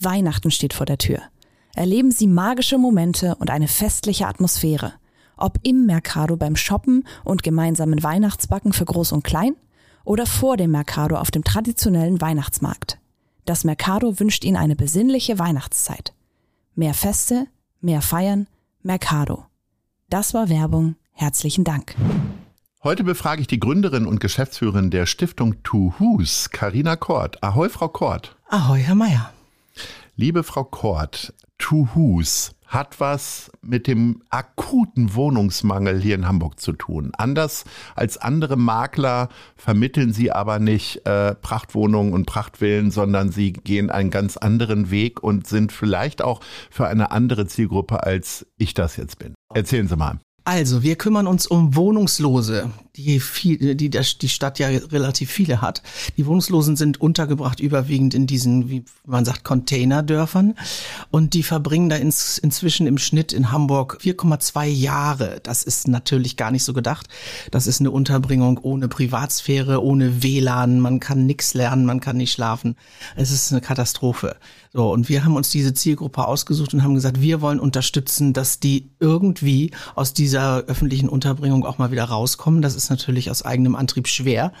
Weihnachten steht vor der Tür. Erleben Sie magische Momente und eine festliche Atmosphäre. Ob im Mercado beim Shoppen und gemeinsamen Weihnachtsbacken für Groß und Klein oder vor dem Mercado auf dem traditionellen Weihnachtsmarkt. Das Mercado wünscht Ihnen eine besinnliche Weihnachtszeit. Mehr Feste, mehr Feiern, Mercado. Das war Werbung. Herzlichen Dank. Heute befrage ich die Gründerin und Geschäftsführerin der Stiftung Two Who's, Karina Kort. Ahoi, Frau Kort. Ahoi, Herr Meier. Liebe Frau Kort, Two Who's hat was mit dem akuten Wohnungsmangel hier in Hamburg zu tun. Anders als andere Makler vermitteln sie aber nicht äh, Prachtwohnungen und Prachtvillen, sondern sie gehen einen ganz anderen Weg und sind vielleicht auch für eine andere Zielgruppe, als ich das jetzt bin. Erzählen Sie mal. Also, wir kümmern uns um Wohnungslose, die, viel, die die Stadt ja relativ viele hat. Die Wohnungslosen sind untergebracht überwiegend in diesen, wie man sagt, Containerdörfern. Und die verbringen da ins, inzwischen im Schnitt in Hamburg 4,2 Jahre. Das ist natürlich gar nicht so gedacht. Das ist eine Unterbringung ohne Privatsphäre, ohne WLAN. Man kann nichts lernen, man kann nicht schlafen. Es ist eine Katastrophe. So, und wir haben uns diese Zielgruppe ausgesucht und haben gesagt, wir wollen unterstützen, dass die irgendwie aus dieser öffentlichen Unterbringung auch mal wieder rauskommen. Das ist natürlich aus eigenem Antrieb schwer.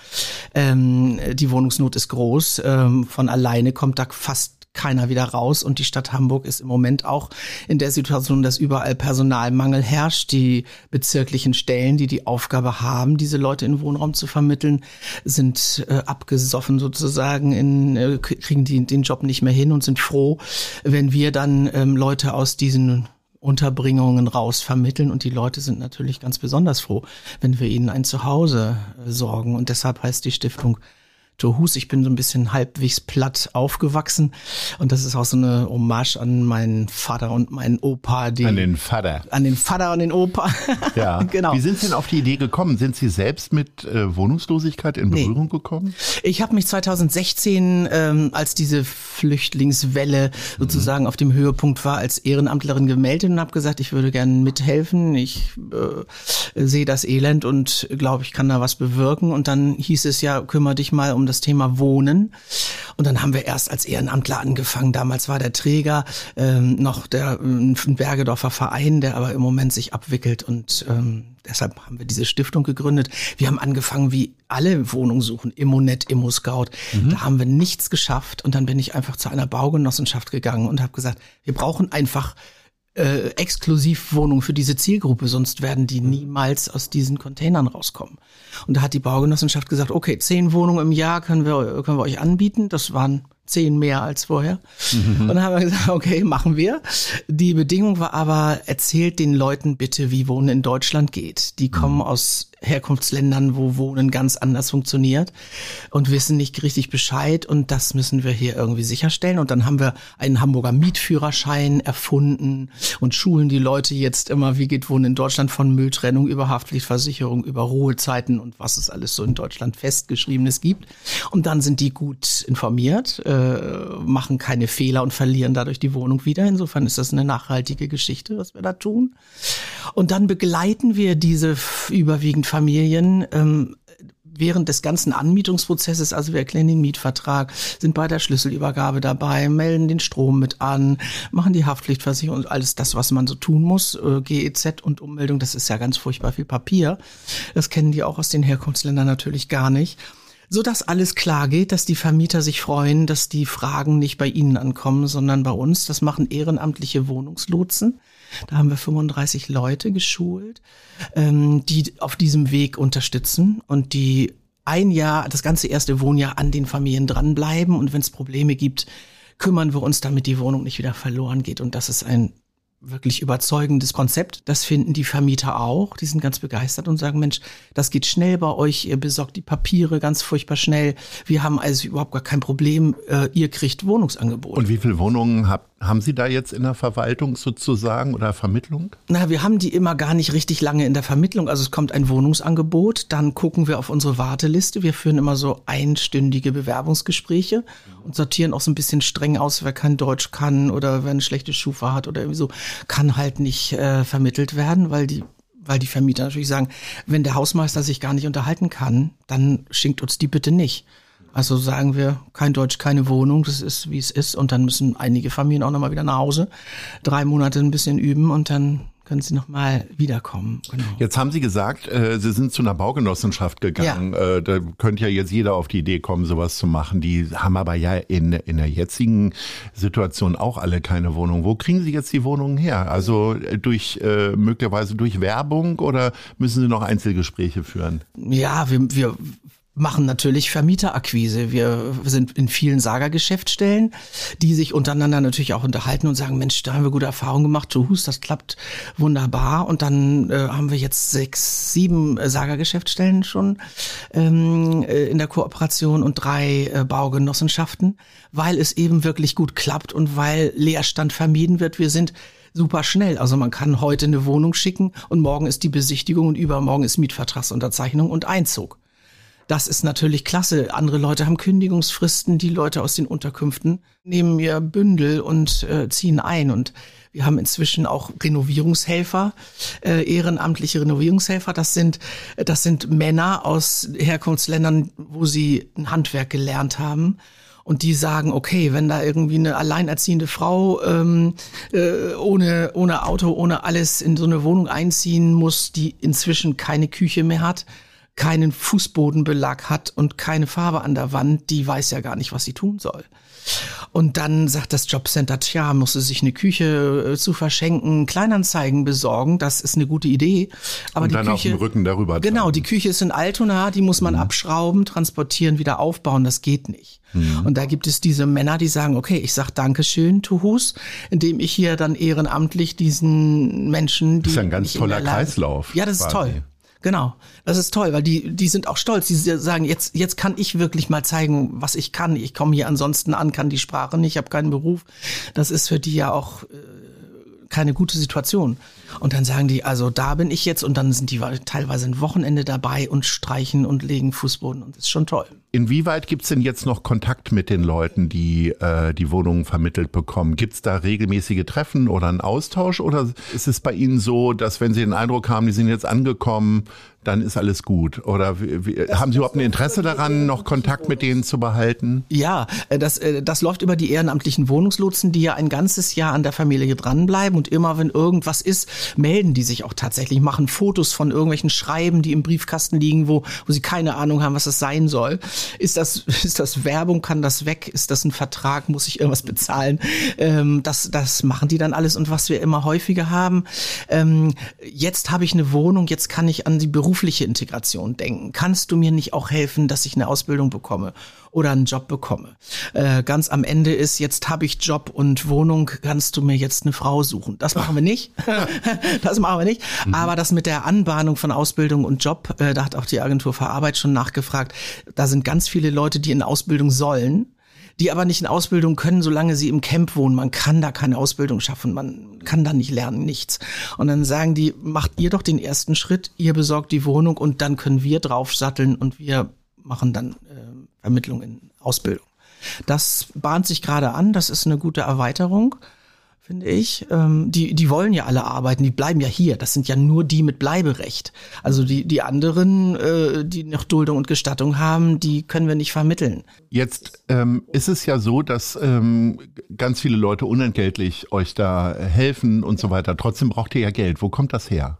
Ähm, die Wohnungsnot ist groß. Ähm, von alleine kommt da fast keiner wieder raus. Und die Stadt Hamburg ist im Moment auch in der Situation, dass überall Personalmangel herrscht. Die bezirklichen Stellen, die die Aufgabe haben, diese Leute in Wohnraum zu vermitteln, sind äh, abgesoffen sozusagen, in, äh, kriegen die den Job nicht mehr hin und sind froh, wenn wir dann ähm, Leute aus diesen Unterbringungen raus vermitteln und die Leute sind natürlich ganz besonders froh, wenn wir ihnen ein Zuhause äh, sorgen. Und deshalb heißt die Stiftung Tohus. Ich bin so ein bisschen halbwegs platt aufgewachsen und das ist auch so eine Hommage an meinen Vater und meinen Opa. Die, an den Vater. An den Vater und den Opa. Ja, genau. Wie sind Sie denn auf die Idee gekommen? Sind Sie selbst mit äh, Wohnungslosigkeit in Berührung nee. gekommen? Ich habe mich 2016, ähm, als diese Flüchtlingswelle sozusagen mhm. auf dem Höhepunkt war, als Ehrenamtlerin gemeldet und habe gesagt, ich würde gerne mithelfen. Ich äh, sehe das Elend und glaube, ich kann da was bewirken. Und dann hieß es ja, kümmere dich mal um das Thema Wohnen. Und dann haben wir erst als Ehrenamtler angefangen. Damals war der Träger ähm, noch der äh, Bergedorfer Verein, der aber im Moment sich abwickelt und ähm, deshalb haben wir diese Stiftung gegründet. Wir haben angefangen, wie alle Wohnungen suchen, Immonet, Immo-Scout. Mhm. Da haben wir nichts geschafft und dann bin ich einfach zu einer Baugenossenschaft gegangen und habe gesagt, wir brauchen einfach äh, Exklusivwohnungen für diese Zielgruppe, sonst werden die niemals aus diesen Containern rauskommen. Und da hat die Baugenossenschaft gesagt, okay, zehn Wohnungen im Jahr können wir, können wir euch anbieten. Das waren zehn mehr als vorher. Mhm. Und dann haben wir gesagt, okay, machen wir. Die Bedingung war aber, erzählt den Leuten bitte, wie Wohnen in Deutschland geht. Die kommen mhm. aus Herkunftsländern, wo Wohnen ganz anders funktioniert und wissen nicht richtig Bescheid und das müssen wir hier irgendwie sicherstellen. Und dann haben wir einen Hamburger Mietführerschein erfunden und schulen die Leute jetzt immer, wie geht Wohnen in Deutschland von Mülltrennung über Haftpflichtversicherung, über Ruhezeiten und was es alles so in Deutschland festgeschriebenes gibt. Und dann sind die gut informiert, äh, machen keine Fehler und verlieren dadurch die Wohnung wieder. Insofern ist das eine nachhaltige Geschichte, was wir da tun. Und dann begleiten wir diese überwiegend Familien ähm, während des ganzen Anmietungsprozesses, also wir erklären den Mietvertrag, sind bei der Schlüsselübergabe dabei, melden den Strom mit an, machen die Haftpflichtversicherung und alles das, was man so tun muss, äh, GEZ und Ummeldung, das ist ja ganz furchtbar viel Papier. Das kennen die auch aus den Herkunftsländern natürlich gar nicht so dass alles klar geht, dass die Vermieter sich freuen, dass die Fragen nicht bei ihnen ankommen, sondern bei uns. Das machen ehrenamtliche Wohnungslotsen. Da haben wir 35 Leute geschult, ähm, die auf diesem Weg unterstützen und die ein Jahr, das ganze erste Wohnjahr an den Familien dranbleiben und wenn es Probleme gibt, kümmern wir uns, damit die Wohnung nicht wieder verloren geht. Und das ist ein wirklich überzeugendes Konzept. Das finden die Vermieter auch. Die sind ganz begeistert und sagen, Mensch, das geht schnell bei euch. Ihr besorgt die Papiere ganz furchtbar schnell. Wir haben also überhaupt gar kein Problem. Äh, ihr kriegt Wohnungsangebote. Und wie viele Wohnungen habt, haben Sie da jetzt in der Verwaltung sozusagen oder Vermittlung? Na, wir haben die immer gar nicht richtig lange in der Vermittlung. Also es kommt ein Wohnungsangebot, dann gucken wir auf unsere Warteliste. Wir führen immer so einstündige Bewerbungsgespräche und sortieren auch so ein bisschen streng aus, wer kein Deutsch kann oder wer eine schlechte Schufa hat oder irgendwie so, kann halt nicht äh, vermittelt werden, weil die weil die Vermieter natürlich sagen, wenn der Hausmeister sich gar nicht unterhalten kann, dann schenkt uns die bitte nicht. Also sagen wir, kein Deutsch, keine Wohnung, das ist wie es ist. Und dann müssen einige Familien auch nochmal wieder nach Hause, drei Monate ein bisschen üben und dann können Sie nochmal wiederkommen. Genau. Jetzt haben Sie gesagt, äh, Sie sind zu einer Baugenossenschaft gegangen. Ja. Äh, da könnte ja jetzt jeder auf die Idee kommen, sowas zu machen. Die haben aber ja in, in der jetzigen Situation auch alle keine Wohnung. Wo kriegen Sie jetzt die Wohnungen her? Also äh, durch äh, möglicherweise durch Werbung oder müssen Sie noch Einzelgespräche führen? Ja, wir, wir machen natürlich Vermieterakquise. Wir sind in vielen Saga-Geschäftsstellen, die sich untereinander natürlich auch unterhalten und sagen, Mensch, da haben wir gute Erfahrungen gemacht, Hus, das klappt wunderbar. Und dann äh, haben wir jetzt sechs, sieben äh, Saga-Geschäftsstellen schon ähm, äh, in der Kooperation und drei äh, Baugenossenschaften, weil es eben wirklich gut klappt und weil Leerstand vermieden wird. Wir sind super schnell. Also man kann heute eine Wohnung schicken und morgen ist die Besichtigung und übermorgen ist Mietvertragsunterzeichnung und Einzug. Das ist natürlich klasse. Andere Leute haben Kündigungsfristen. Die Leute aus den Unterkünften nehmen ihr Bündel und äh, ziehen ein. Und wir haben inzwischen auch Renovierungshelfer, äh, ehrenamtliche Renovierungshelfer. Das sind, das sind Männer aus Herkunftsländern, wo sie ein Handwerk gelernt haben. Und die sagen, okay, wenn da irgendwie eine alleinerziehende Frau ähm, äh, ohne, ohne Auto, ohne alles in so eine Wohnung einziehen muss, die inzwischen keine Küche mehr hat, keinen Fußbodenbelag hat und keine Farbe an der Wand, die weiß ja gar nicht, was sie tun soll. Und dann sagt das Jobcenter, tja, muss sie sich eine Küche äh, zu verschenken, Kleinanzeigen besorgen, das ist eine gute Idee. Aber und die dann Küche, auf dem Rücken darüber. Genau, tragen. die Küche ist in Altona, die muss man mhm. abschrauben, transportieren, wieder aufbauen, das geht nicht. Mhm. Und da gibt es diese Männer, die sagen, okay, ich sag Dankeschön, Tuhus, indem ich hier dann ehrenamtlich diesen Menschen, die. Das ist ein ganz toller Kreislauf. Ja, das ist quasi. toll. Genau, das ist toll, weil die, die sind auch stolz. Die sagen, jetzt, jetzt kann ich wirklich mal zeigen, was ich kann. Ich komme hier ansonsten an, kann die Sprache nicht, ich habe keinen Beruf. Das ist für die ja auch äh, keine gute Situation. Und dann sagen die, also da bin ich jetzt und dann sind die teilweise ein Wochenende dabei und streichen und legen Fußboden und das ist schon toll. Inwieweit gibt's denn jetzt noch Kontakt mit den Leuten, die äh, die Wohnungen vermittelt bekommen? Gibt's da regelmäßige Treffen oder einen Austausch oder ist es bei Ihnen so, dass wenn Sie den Eindruck haben, die sind jetzt angekommen, dann ist alles gut? Oder wie, wie, haben Sie überhaupt ein Interesse daran, noch Kontakt mit denen zu behalten? Ja, äh, das, äh, das läuft über die ehrenamtlichen Wohnungslotsen, die ja ein ganzes Jahr an der Familie dranbleiben und immer, wenn irgendwas ist, melden die sich auch tatsächlich, machen Fotos von irgendwelchen Schreiben, die im Briefkasten liegen, wo, wo sie keine Ahnung haben, was das sein soll. Ist das, ist das Werbung? Kann das weg? Ist das ein Vertrag? Muss ich irgendwas bezahlen? Ähm, das, das machen die dann alles. Und was wir immer häufiger haben, ähm, jetzt habe ich eine Wohnung, jetzt kann ich an die berufliche Integration denken. Kannst du mir nicht auch helfen, dass ich eine Ausbildung bekomme? Oder einen Job bekomme. Äh, ganz am Ende ist, jetzt habe ich Job und Wohnung, kannst du mir jetzt eine Frau suchen. Das machen wir nicht. das machen wir nicht. Mhm. Aber das mit der Anbahnung von Ausbildung und Job, äh, da hat auch die Agentur für Arbeit schon nachgefragt. Da sind ganz viele Leute, die in Ausbildung sollen die aber nicht in Ausbildung können, solange sie im Camp wohnen. Man kann da keine Ausbildung schaffen, man kann da nicht lernen, nichts. Und dann sagen die, macht ihr doch den ersten Schritt, ihr besorgt die Wohnung und dann können wir draufsatteln und wir machen dann äh, Vermittlung in Ausbildung. Das bahnt sich gerade an, das ist eine gute Erweiterung, finde ich. Ähm, die, die wollen ja alle arbeiten, die bleiben ja hier. Das sind ja nur die mit Bleiberecht. Also die, die anderen, äh, die noch Duldung und Gestattung haben, die können wir nicht vermitteln. Jetzt ähm, ist es ja so, dass ähm, ganz viele Leute unentgeltlich euch da helfen und so weiter. Trotzdem braucht ihr ja Geld. Wo kommt das her?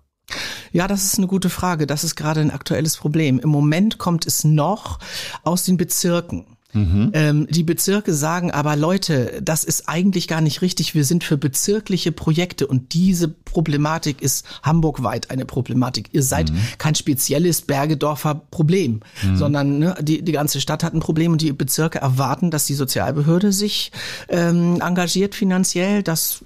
Ja, das ist eine gute Frage. Das ist gerade ein aktuelles Problem. Im Moment kommt es noch aus den Bezirken. Mhm. Ähm, die Bezirke sagen aber, Leute, das ist eigentlich gar nicht richtig. Wir sind für bezirkliche Projekte und diese Problematik ist hamburgweit eine Problematik. Ihr seid mhm. kein spezielles Bergedorfer Problem, mhm. sondern ne, die, die ganze Stadt hat ein Problem und die Bezirke erwarten, dass die Sozialbehörde sich ähm, engagiert finanziell. Das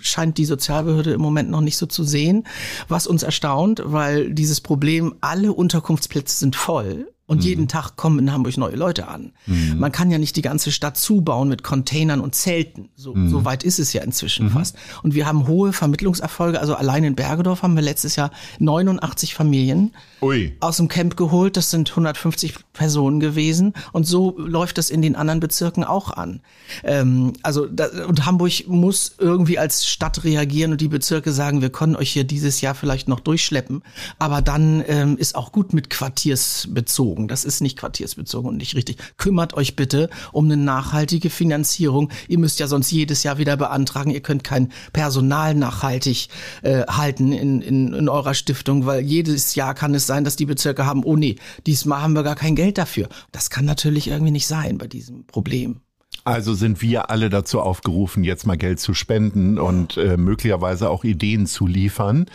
scheint die Sozialbehörde im Moment noch nicht so zu sehen, was uns erstaunt, weil dieses Problem, alle Unterkunftsplätze sind voll Und mhm. jeden Tag kommen in Hamburg neue Leute an. Mhm. Man kann ja nicht die ganze Stadt zubauen mit Containern und Zelten. So, mhm. so weit ist es ja inzwischen mhm. fast. Und wir haben hohe Vermittlungserfolge. Also allein in Bergedorf haben wir letztes Jahr 89 Familien Ui. aus dem Camp geholt. Das sind 150 Personen gewesen. Und so läuft das in den anderen Bezirken auch an. Ähm, also da, und Hamburg muss irgendwie als Stadt reagieren und die Bezirke sagen, wir können euch hier dieses Jahr vielleicht noch durchschleppen. Aber dann ähm, ist auch gut mit quartiersbezogen quartiersbezogen. Das ist nicht quartiersbezogen und nicht richtig. Kümmert euch bitte um eine nachhaltige Finanzierung. Ihr müsst ja sonst jedes Jahr wieder beantragen. Ihr könnt kein Personal nachhaltig äh, halten in, in, in eurer Stiftung, weil jedes Jahr kann es sein, dass die Bezirke haben, oh nee, diesmal haben wir gar kein Geld dafür. Das kann natürlich irgendwie nicht sein bei diesem Problem. Also sind wir alle dazu aufgerufen, jetzt mal Geld zu spenden und äh, möglicherweise auch Ideen zu liefern,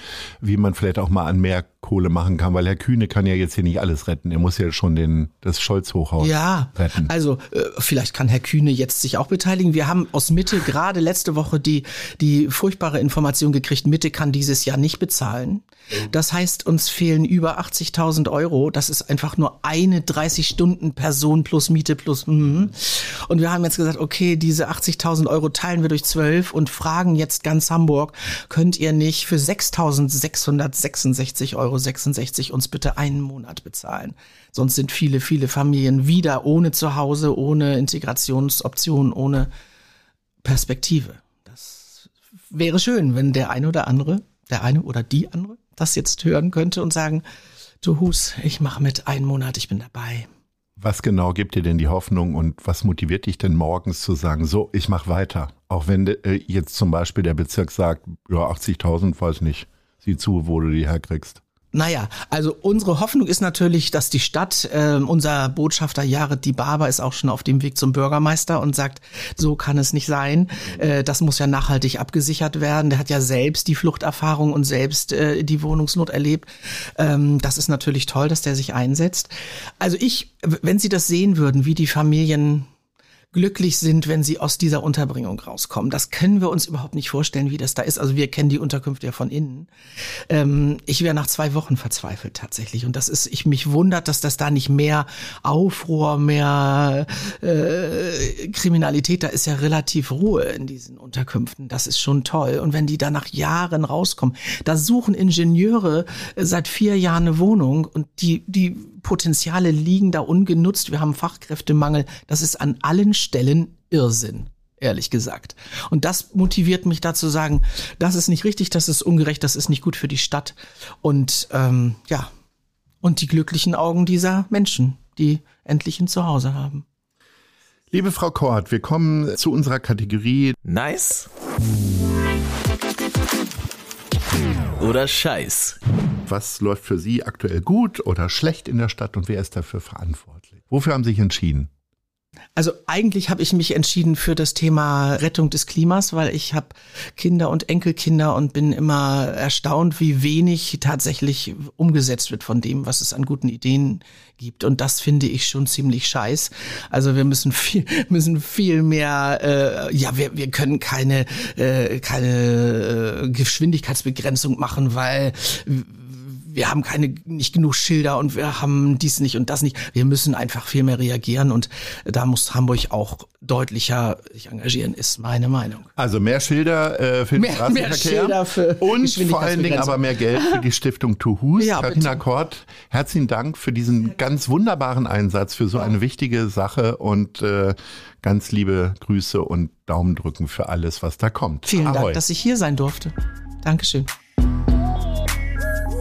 wie man vielleicht auch mal an mehr Kohle machen kann, weil Herr Kühne kann ja jetzt hier nicht alles retten. Er muss ja schon den, das Scholz-Hochhaus ja, retten. Also äh, vielleicht kann Herr Kühne jetzt sich auch beteiligen. Wir haben aus Mitte gerade letzte Woche die, die furchtbare Information gekriegt, Mitte kann dieses Jahr nicht bezahlen. Das heißt, uns fehlen über 80.000 Euro. Das ist einfach nur eine 30-Stunden-Person plus Miete plus. Mm. Und wir haben jetzt gesagt, okay, diese 80.000 Euro teilen wir durch zwölf und fragen jetzt ganz Hamburg, könnt ihr nicht für 6.666 Euro Euro 66 uns bitte einen Monat bezahlen. Sonst sind viele, viele Familien wieder ohne Zuhause, ohne Integrationsoption, ohne Perspektive. Das wäre schön, wenn der eine oder andere, der eine oder die andere das jetzt hören könnte und sagen, du Hus, ich mache mit einen Monat, ich bin dabei. Was genau gibt dir denn die Hoffnung und was motiviert dich denn morgens zu sagen, so, ich mache weiter? Auch wenn äh, jetzt zum Beispiel der Bezirk sagt, ja, 80.000, weiß nicht, sieh zu, wo du die herkriegst. Naja, also unsere Hoffnung ist natürlich, dass die Stadt, äh, unser Botschafter Jared Di Barber ist auch schon auf dem Weg zum Bürgermeister und sagt, so kann es nicht sein. Äh, das muss ja nachhaltig abgesichert werden. Der hat ja selbst die Fluchterfahrung und selbst äh, die Wohnungsnot erlebt. Ähm, das ist natürlich toll, dass der sich einsetzt. Also ich, wenn Sie das sehen würden, wie die Familien glücklich sind, wenn sie aus dieser Unterbringung rauskommen. Das können wir uns überhaupt nicht vorstellen, wie das da ist. Also wir kennen die Unterkünfte ja von innen. Ähm, ich wäre nach zwei Wochen verzweifelt tatsächlich. Und das ist, ich mich wundert, dass das da nicht mehr Aufruhr, mehr äh, Kriminalität, da ist ja relativ Ruhe in diesen Unterkünften. Das ist schon toll. Und wenn die da nach Jahren rauskommen, da suchen Ingenieure seit vier Jahren eine Wohnung und die, die Potenziale liegen da ungenutzt. Wir haben Fachkräftemangel. Das ist an allen Stellen Irrsinn ehrlich gesagt. Und das motiviert mich dazu sagen, das ist nicht richtig, das ist ungerecht, das ist nicht gut für die Stadt. Und ähm, ja, und die glücklichen Augen dieser Menschen, die endlich ein Zuhause haben. Liebe Frau Kort, wir kommen zu unserer Kategorie Nice oder Scheiß. Was läuft für Sie aktuell gut oder schlecht in der Stadt und wer ist dafür verantwortlich? Wofür haben Sie sich entschieden? Also eigentlich habe ich mich entschieden für das Thema Rettung des Klimas, weil ich habe Kinder und Enkelkinder und bin immer erstaunt, wie wenig tatsächlich umgesetzt wird von dem, was es an guten Ideen gibt. Und das finde ich schon ziemlich scheiß. Also wir müssen viel, müssen viel mehr, äh, ja, wir, wir können keine, äh, keine äh, Geschwindigkeitsbegrenzung machen, weil wir haben keine nicht genug Schilder und wir haben dies nicht und das nicht. Wir müssen einfach viel mehr reagieren und da muss Hamburg auch deutlicher sich engagieren, ist meine Meinung. Also mehr Schilder äh, für den mehr, Straßenverkehr mehr Schilder für und vor allen Dingen aber mehr Geld für die Stiftung Tuhus. Ja, Carina Kort, herzlichen Dank für diesen ganz wunderbaren Einsatz für so eine wichtige Sache und äh, ganz liebe Grüße und Daumen drücken für alles, was da kommt. Vielen Ahoi. Dank, dass ich hier sein durfte. Dankeschön.